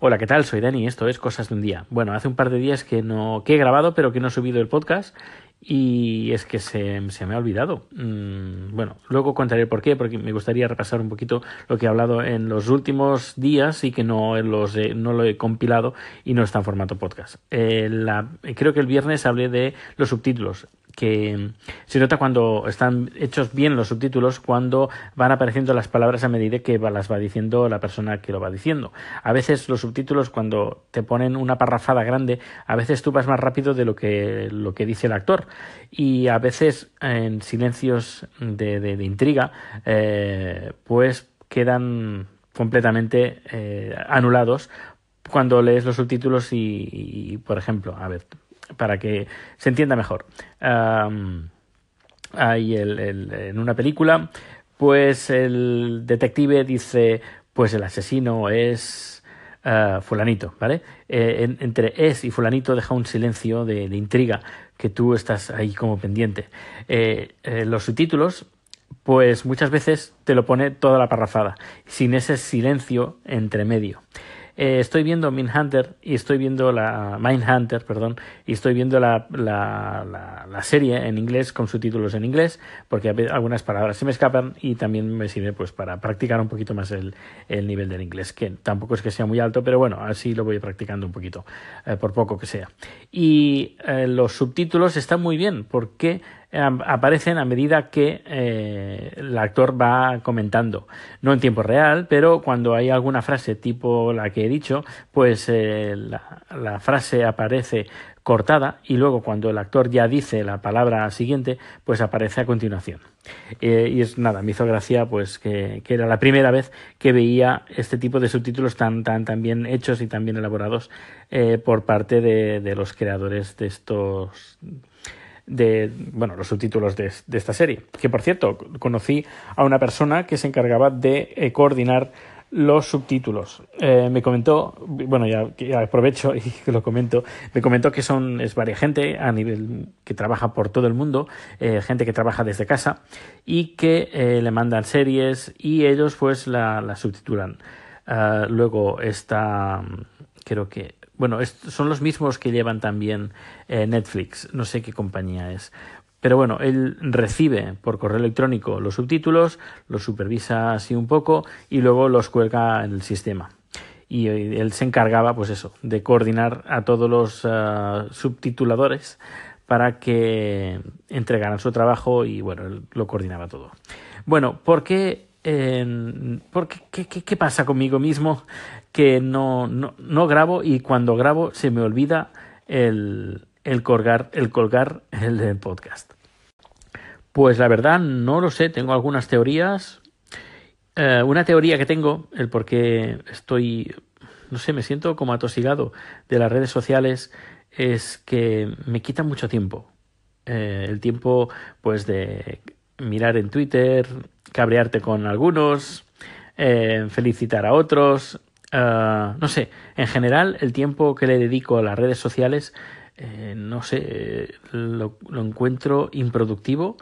Hola, ¿qué tal? Soy Dani, esto es Cosas de un Día. Bueno, hace un par de días que no que he grabado, pero que no he subido el podcast y es que se, se me ha olvidado. Mm, bueno, luego contaré por qué, porque me gustaría repasar un poquito lo que he hablado en los últimos días y que no, los no lo he compilado y no está en formato podcast. Eh, la, creo que el viernes hablé de los subtítulos que se nota cuando están hechos bien los subtítulos cuando van apareciendo las palabras a medida que las va diciendo la persona que lo va diciendo. A veces los subtítulos cuando te ponen una parrafada grande, a veces tú vas más rápido de lo que, lo que dice el actor y a veces en silencios de, intriga eh, pues quedan completamente eh, anulados cuando lees los subtítulos y, por ejemplo, a ver, para que se entienda mejor. hay el, en una película, pues el detective dice, pues el asesino es uh, fulanito, ¿vale? Eh, entre es y fulanito deja un silencio de, intriga que tú estás ahí como pendiente. Eh, eh, los subtítulos pues muchas veces te lo pone toda la parrafada, sin ese silencio entre medio. Eh, estoy viendo Mindhunter y estoy viendo la Mindhunter, perdón, y estoy viendo la, la, la, serie en inglés con subtítulos en inglés, porque algunas palabras se me escapan y también me sirve pues para practicar un poquito más el, el nivel del inglés, que tampoco es que sea muy alto, pero bueno, así lo voy practicando un poquito, eh, por poco que sea. Y eh, los subtítulos están muy bien, porque aparecen a medida que eh, el actor va comentando. No en tiempo real, pero cuando hay alguna frase tipo la que he dicho, pues eh, la, frase aparece cortada y luego cuando el actor ya dice la palabra siguiente, pues aparece a continuación. Eh, y es nada, me hizo gracia pues que, que, era la primera vez que veía este tipo de subtítulos tan, tan, tan bien hechos y tan bien elaborados por parte de, de los creadores de estos de bueno, los subtítulos de, de, esta serie. Que por cierto, conocí a una persona que se encargaba de eh, coordinar los subtítulos. Eh, me comentó, bueno, ya, aprovecho y lo comento, me comentó que son, es varia gente a nivel que trabaja por todo el mundo, eh, gente que trabaja desde casa y que le mandan series y ellos pues la, la subtitulan. Uh, luego está, creo que bueno, son los mismos que llevan también eh, Netflix, no sé qué compañía es. Pero bueno, él recibe por correo electrónico los subtítulos, los supervisa así un poco y luego los cuelga en el sistema. Y él se encargaba, pues eso, de coordinar a todos los uh, subtituladores para que entregaran su trabajo y bueno, él lo coordinaba todo. Bueno, ¿por qué porque, ¿qué, qué, pasa conmigo mismo? Que no, no, no, grabo y cuando grabo se me olvida el, el colgar, el, colgar el podcast. Pues la verdad no lo sé, tengo algunas teorías. Eh, una teoría que tengo, el por qué estoy, no sé, me siento como atosigado de las redes sociales, es que me quita mucho tiempo. Eh, el tiempo, pues, de mirar en Twitter, cabrearte con algunos, eh, felicitar a otros, uh, no sé, en general el tiempo que le dedico a las redes sociales, eh, no sé, lo, encuentro improductivo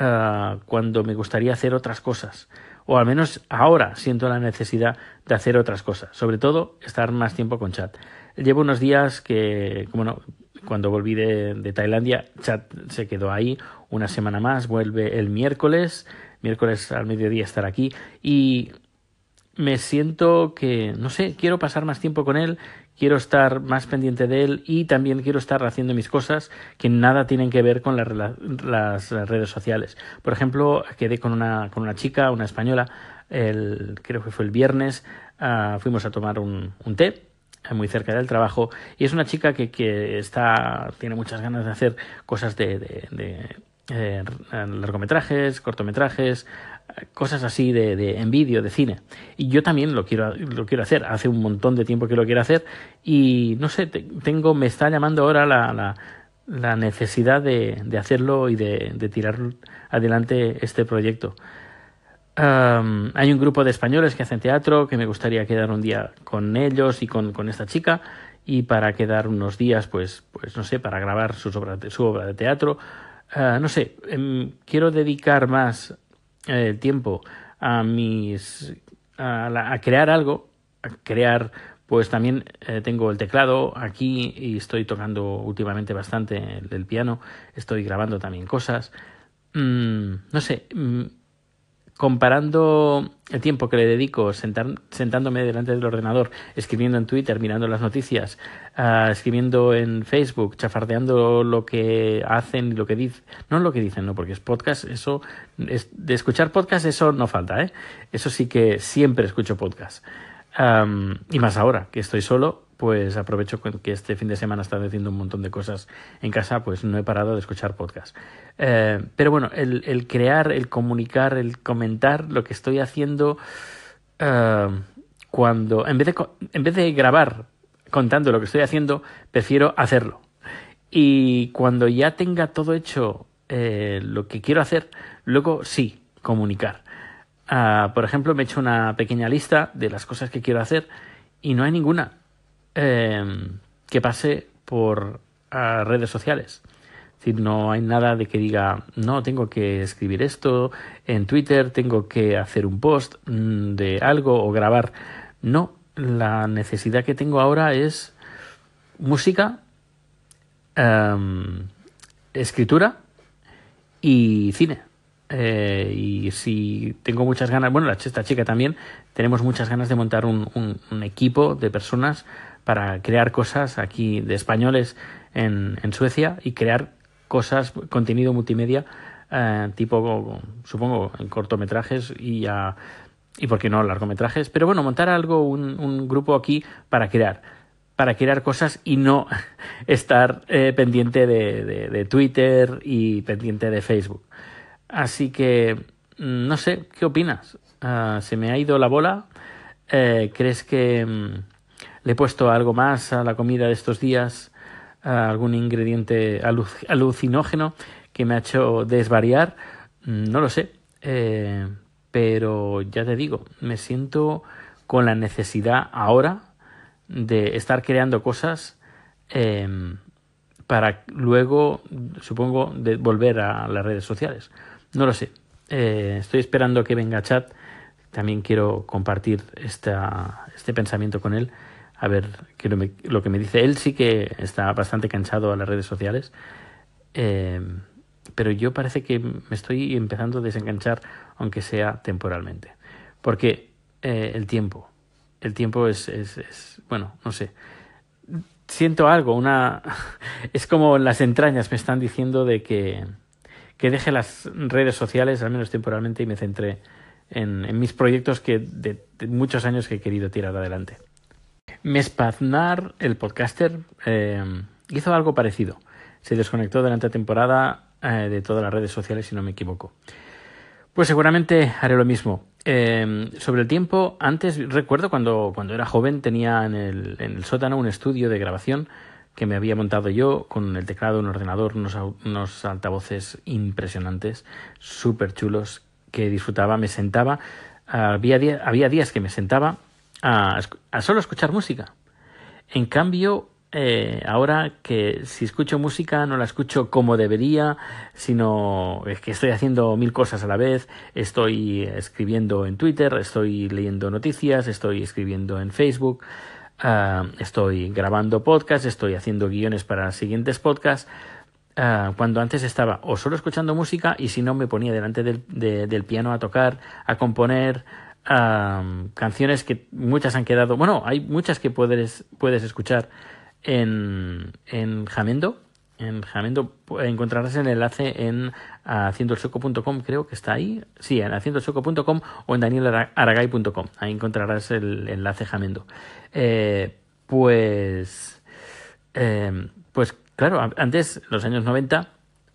uh, cuando me gustaría hacer otras cosas. O al menos ahora siento la necesidad de hacer otras cosas. Sobre todo, estar más tiempo con chat. Llevo unos días que, bueno, cuando volví de Tailandia, chat se quedó ahí una semana más, vuelve el miércoles miércoles al mediodía estar aquí y me siento que, no sé, quiero pasar más tiempo con él, quiero estar más pendiente de él y también quiero estar haciendo mis cosas que nada tienen que ver con las, redes sociales. Por ejemplo, quedé con una, con una chica, una española, el, creo que fue el viernes, uh, fuimos a tomar un, un té eh, muy cerca del trabajo y es una chica que, que está tiene muchas ganas de hacer cosas de eh, largometrajes, cortometrajes, cosas así de, de en vídeo, de cine. Y yo también lo quiero, lo quiero hacer. Hace un montón de tiempo que lo quiero hacer y no sé, tengo, me está llamando ahora la, la, la necesidad de, de, hacerlo y de, de, tirar adelante este proyecto. Hay un grupo de españoles que hacen teatro que me gustaría quedar un día con ellos y con, con esta chica y para quedar unos días, pues, pues no sé, para grabar sus obras de, su obra de teatro uh, no sé, um, quiero dedicar más eh, tiempo a mis a, la, a, crear algo, a crear pues también eh, tengo el teclado aquí y estoy tocando últimamente bastante el, piano, estoy grabando también cosas. Mm, no sé, mm, comparando el tiempo que le dedico sentándome delante del ordenador, escribiendo en Twitter, mirando las noticias, ah, escribiendo en Facebook, chafardeando lo que hacen y lo que dicen, no lo que dicen, no, porque es podcast, eso, es, de escuchar podcast, eso no falta, ¿eh? Eso sí que siempre escucho podcast. y más ahora, que estoy solo, pues aprovecho que este fin de semana está haciendo un montón de cosas en casa, pues no he parado de escuchar podcast. Eh, pero bueno, el, crear, el comunicar, el comentar lo que estoy haciendo eh, cuando, en vez, de, en vez de grabar contando lo que estoy haciendo, prefiero hacerlo. Y cuando ya tenga todo hecho eh, lo que quiero hacer, luego sí, comunicar. Ah, por ejemplo, me he hecho una pequeña lista de las cosas que quiero hacer y no hay ninguna Em, que pase por redes sociales. Es decir, no hay nada de que diga, no, tengo que escribir esto en Twitter, tengo que hacer un post mm, de algo o grabar. No, la necesidad que tengo ahora es música, em, escritura y cine. Eh, y si tengo muchas ganas, bueno, esta chica también, tenemos muchas ganas de montar un equipo de personas para crear cosas aquí de españoles en, en Suecia y crear cosas, contenido multimedia, eh, tipo, supongo, en cortometrajes y, a, y, ¿por qué no, largometrajes? Pero bueno, montar algo, un, grupo aquí para crear para crear cosas y no estar eh, pendiente de, de, Twitter y pendiente de Facebook. Así que, mm, no sé, ¿qué opinas? Ah, ¿Se me ha ido la bola? Eh, ¿Crees que, mm, le he puesto algo más a la comida de estos días, algún ingrediente alucinógeno que me ha hecho desvariar, mm, no lo sé, eh, pero ya te digo, me siento con la necesidad ahora de estar creando cosas em, para luego, supongo, de volver a las redes sociales. No lo sé. Eh, estoy esperando que venga chat. También quiero compartir este pensamiento con él a ver qué lo, que me dice. Él sí que está bastante cansado a las redes sociales, eh, pero yo parece que me estoy empezando a desenganchar, aunque sea temporalmente. Porque eh, el tiempo, el tiempo es, es, es, bueno, no sé. Siento algo, una... Es como las entrañas me están diciendo de que, que deje las redes sociales, al menos temporalmente, y me centre en, en mis proyectos que de muchos años que he querido tirar adelante. Mespaznar, el podcaster, eh, hizo algo parecido. Se desconectó durante la temporada eh, de todas las redes sociales, si no me equivoco. Pues seguramente haré lo mismo. Eh, sobre el tiempo, antes recuerdo cuando, cuando era joven tenía en el, en el, sótano un estudio de grabación que me había montado yo con el teclado, un ordenador, unos, unos altavoces impresionantes, súper chulos, que disfrutaba, me sentaba. Había, había días que me sentaba a, solo escuchar música. En cambio, eh, ahora que si escucho música no la escucho como debería, sino es que estoy haciendo mil cosas a la vez, estoy escribiendo en Twitter, estoy leyendo noticias, estoy escribiendo en Facebook, ah, estoy grabando podcasts, estoy haciendo guiones para siguientes podcasts. Ah, cuando antes estaba o solo escuchando música y si no me ponía delante del, del piano a tocar, a componer, canciones que muchas han quedado, bueno, hay muchas que puedes, puedes escuchar en, en Jamendo. En Jamendo encontrarás el enlace en haciendoelsoco.com, creo que está ahí. Sí, en haciendoelsoco.com o en danielaragay.com. Ahí encontrarás el enlace Jamendo. Eh, pues, eh, pues claro, antes, los años 90,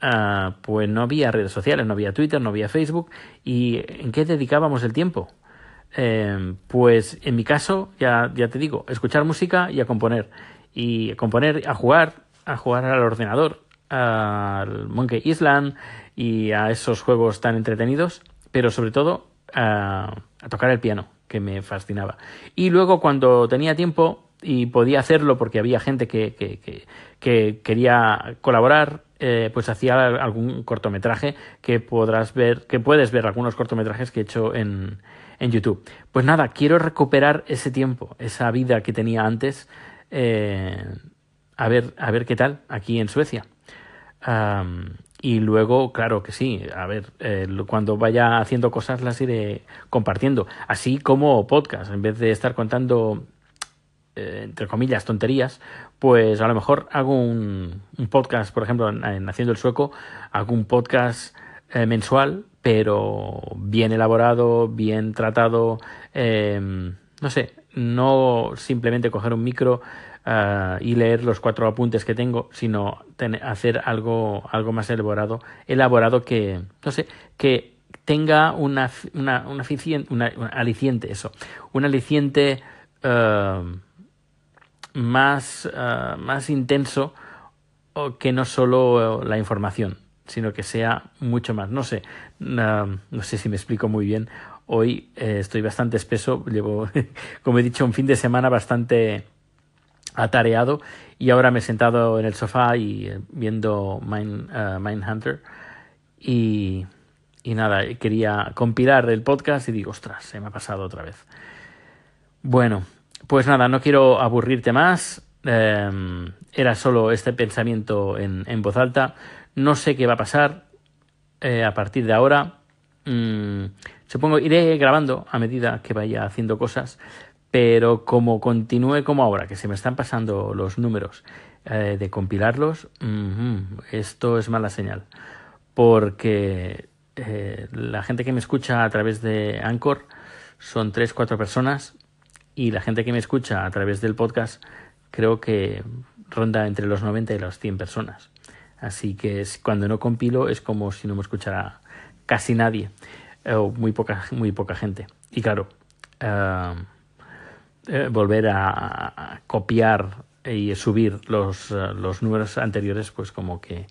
ah, pues no había redes sociales, no había Twitter, no había Facebook. ¿Y en qué dedicábamos el tiempo? Em, pues en mi caso, ya, ya te digo, escuchar música y a componer. Y a componer, a jugar, a jugar al ordenador, al Monkey Island y a esos juegos tan entretenidos, pero sobre todo a, tocar el piano, que me fascinaba. Y luego cuando tenía tiempo y podía hacerlo porque había gente que, que, que, quería colaborar, eh, pues hacía algún cortometraje que podrás ver, que puedes ver algunos cortometrajes que he hecho en, en YouTube. Pues nada, quiero recuperar ese tiempo, esa vida que tenía antes, eh, a, ver, a ver qué tal aquí en Suecia. y luego, claro que sí, a ver, eh, cuando vaya haciendo cosas las iré compartiendo, así como podcast, en vez de estar contando eh, entre comillas, tonterías, pues a lo mejor hago un, podcast, por ejemplo, en, Haciendo el Sueco, hago un podcast eh, mensual, pero bien elaborado, bien tratado, em, no sé, no simplemente coger un micro eh, y leer los cuatro apuntes que tengo, sino hacer algo, algo más elaborado, elaborado que, no sé, que tenga una, una, una, aliciente, eso, un aliciente más, uh, más intenso que no solo la información, sino que sea mucho más. No sé, no sé si me explico muy bien. Hoy eh, estoy bastante espeso, llevo, como he dicho, un fin de semana bastante atareado y ahora me he sentado en el sofá y eh, viendo Mind, uh, Mindhunter y, y nada, quería compilar el podcast y digo, ostras, se me ha pasado otra vez. Bueno, pues nada, no quiero aburrirte más. Em, era solo este pensamiento en, voz alta. No sé qué va a pasar eh, a partir de ahora. Mm, supongo iré grabando a medida que vaya haciendo cosas, pero como continúe como ahora, que se me están pasando los números eh, de compilarlos, esto es mala señal. Porque eh, la gente que me escucha a través de Anchor son tres, cuatro personas y la gente que me escucha a través del podcast creo que ronda entre los 90 y las 100 personas. Así que cuando no compilo es como si no me escuchara casi nadie o muy poca, muy poca gente. Y claro, eh, eh, volver a, copiar y subir los, eh, los números anteriores, pues como que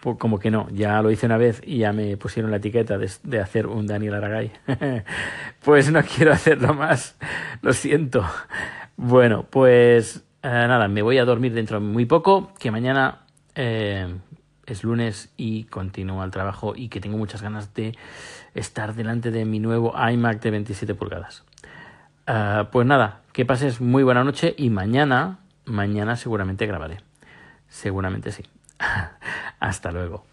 pues como que no, ya lo hice una vez y ya me pusieron la etiqueta de, hacer un Daniel Aragay. pues no quiero hacerlo más, lo siento. Bueno, pues eh, nada, me voy a dormir dentro de muy poco, que mañana eh, es lunes y continúo el trabajo y que tengo muchas ganas de estar delante de mi nuevo iMac de 27 pulgadas. Eh, pues nada, que pases muy buena noche y mañana, mañana seguramente grabaré. Seguramente sí. Hasta luego.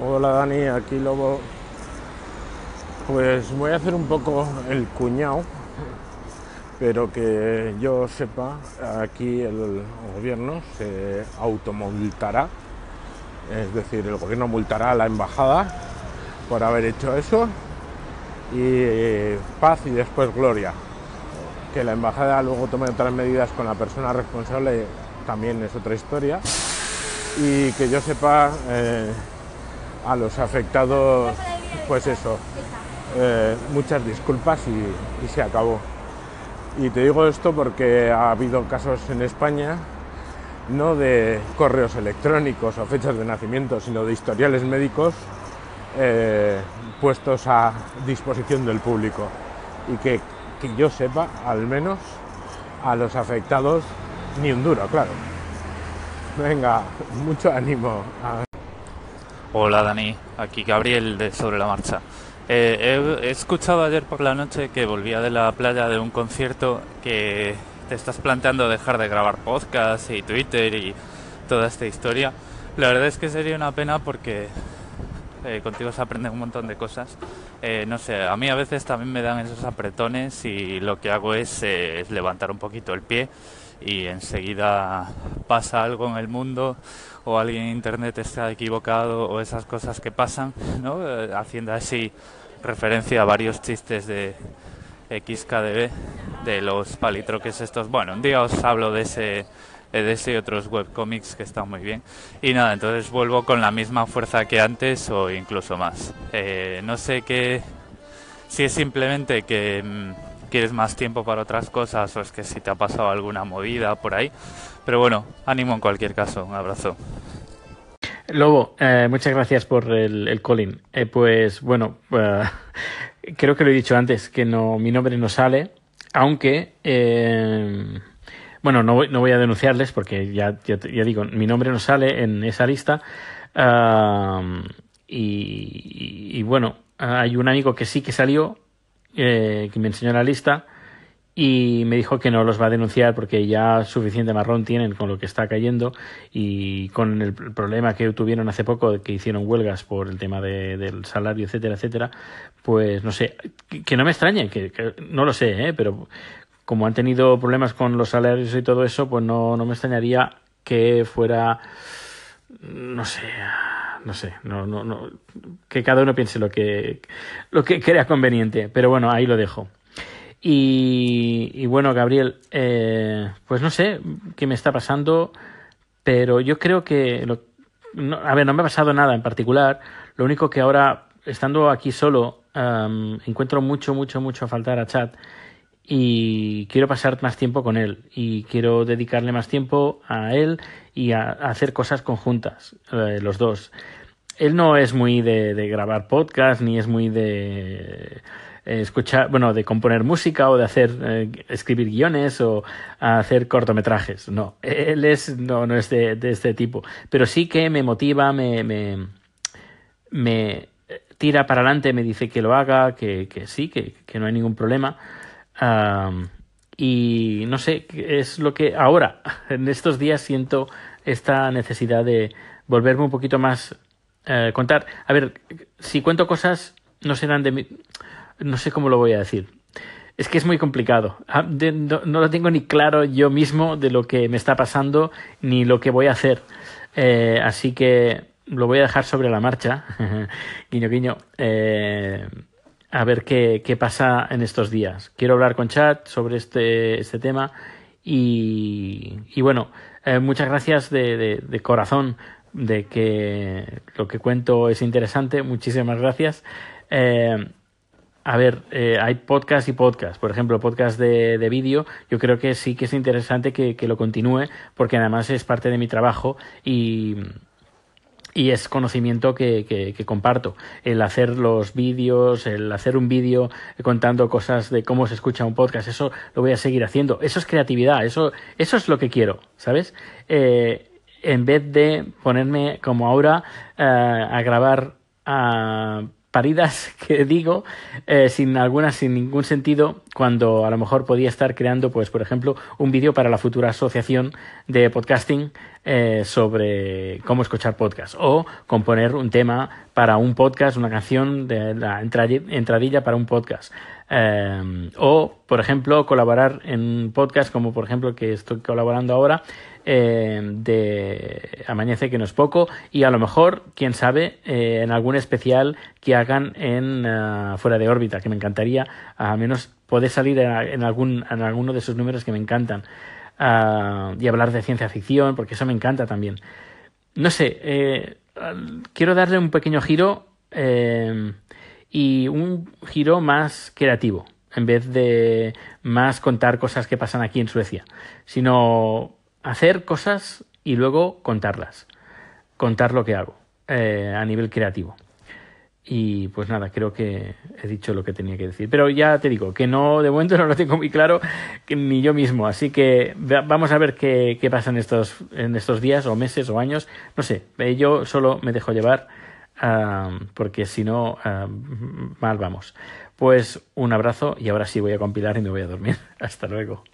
Hola Dani, aquí Lobo. Pues voy a hacer un poco el cuñado, pero que yo sepa, aquí el gobierno se automultará, es decir, el gobierno multará a la embajada por haber hecho eso y paz y después gloria. Que la embajada luego tome otras medidas con la persona responsable también es otra historia. Y que yo sepa eh, a los afectados, pues eso, eh, muchas disculpas y, se acabó. Y te digo esto porque ha habido casos en España, no de correos electrónicos o fechas de nacimiento, sino de historiales médicos eh, puestos a disposición del público. Y que, que yo sepa, al menos, a los afectados ni un duro, claro. Venga, mucho ánimo. Hola Dani, aquí Gabriel de Sobre la Marcha. Eh, he, escuchado ayer por la noche que volvía de la playa de un concierto que te estás planteando dejar de grabar podcast y Twitter y toda esta historia. La verdad es que sería una pena porque eh, contigo se aprende un montón de cosas. Eh, no sé, a mí a veces también me dan esos apretones y lo que hago es levantar un poquito el pie y enseguida pasa algo en el mundo o alguien en internet está equivocado o esas cosas que pasan, ¿no? Eh, haciendo así referencia a varios chistes de XKDB, de los palitroques estos. Bueno, un día os hablo de ese de ese y otros webcomics que están muy bien. Y nada, entonces vuelvo con la misma fuerza que antes o incluso más. Eh, no sé qué, si es simplemente que mm, quieres más tiempo para otras cosas o es que si te ha pasado alguna movida por ahí. Pero bueno, ánimo en cualquier caso. Un abrazo. Lobo, eh, muchas gracias por el, el calling. Eh, pues bueno, eh, creo que lo he dicho antes, que no mi nombre no sale, aunque, bueno, no voy, no voy a denunciarles porque ya, ya, digo, mi nombre no sale en esa lista. y, y, bueno, hay un amigo que sí que salió, eh, que me enseñó la lista y me dijo que no los va a denunciar porque ya suficiente marrón tienen con lo que está cayendo y con el problema que tuvieron hace poco que hicieron huelgas por el tema de, del salario, etcétera, etcétera, pues no sé, que, no me extrañe, que, no lo sé, ¿eh? pero como han tenido problemas con los salarios y todo eso, pues no, no me extrañaría que fuera, no sé, no sé, no, no, no, que cada uno piense lo que, lo que crea conveniente, pero bueno, ahí lo dejo. Y, bueno, Gabriel, eh, pues no sé qué me está pasando, pero yo creo que, a ver, no me ha pasado nada en particular, lo único que ahora, estando aquí solo, encuentro mucho, mucho, mucho a faltar a Chat y quiero pasar más tiempo con él y quiero dedicarle más tiempo a él y a, hacer cosas conjuntas, eh, los dos. Él no es muy de, grabar podcast ni es muy de eh, escuchar, bueno, de componer música o de hacer, eh, escribir guiones o hacer cortometrajes. No, él es, no, no es de, este tipo. Pero sí que me motiva, me, me, me tira para adelante, me dice que lo haga, que, que sí, que, que no hay ningún problema. Y no sé, es lo que ahora, en estos días, siento esta necesidad de volverme un poquito más eh, contar. A ver, si cuento cosas, no serán de mi no sé cómo lo voy a decir. Es que es muy complicado. Ah, no, lo tengo ni claro yo mismo de lo que me está pasando ni lo que voy a hacer. Eh, así que lo voy a dejar sobre la marcha. guiño, guiño. Eh, a ver qué, qué, pasa en estos días. Quiero hablar con Chat sobre este, este tema. Y, y bueno, eh, muchas gracias de, de, de corazón de que lo que cuento es interesante. Muchísimas gracias. Eh, a ver, eh, hay podcast y podcast. Por ejemplo, podcast de, de vídeo, yo creo que sí que es interesante que, que, lo continúe, porque además es parte de mi trabajo y, y es conocimiento que, que, que, comparto. El hacer los vídeos, el hacer un vídeo contando cosas de cómo se escucha un podcast, eso lo voy a seguir haciendo. Eso es creatividad, eso, eso es lo que quiero, ¿sabes? Eh, en vez de ponerme como ahora eh, a grabar a paridas que digo eh, sin alguna sin ningún sentido cuando a lo mejor podía estar creando pues por ejemplo un vídeo para la futura asociación de podcasting eh, sobre cómo escuchar podcast o componer un tema para un podcast una canción de la entradilla para un podcast eh, o por ejemplo colaborar en podcast como por ejemplo que estoy colaborando ahora eh, de Amanece que no es poco y a lo mejor, quién sabe, eh, en algún especial que hagan en uh, Fuera de órbita, que me encantaría, al menos poder salir en, algún, en alguno de esos números que me encantan uh, y hablar de ciencia ficción, porque eso me encanta también. No sé, eh, quiero darle un pequeño giro eh, y un giro más creativo en vez de más contar cosas que pasan aquí en Suecia, sino hacer cosas y luego contarlas, contar lo que hago eh, a nivel creativo. Y pues nada, creo que he dicho lo que tenía que decir. Pero ya te digo que no, de momento no lo tengo muy claro ni yo mismo. Así que vamos a ver qué, qué pasa en estos, en estos días o meses o años. No sé, eh, yo solo me dejo llevar porque si no, mal vamos. Pues un abrazo y ahora sí voy a compilar y me voy a dormir. Hasta luego.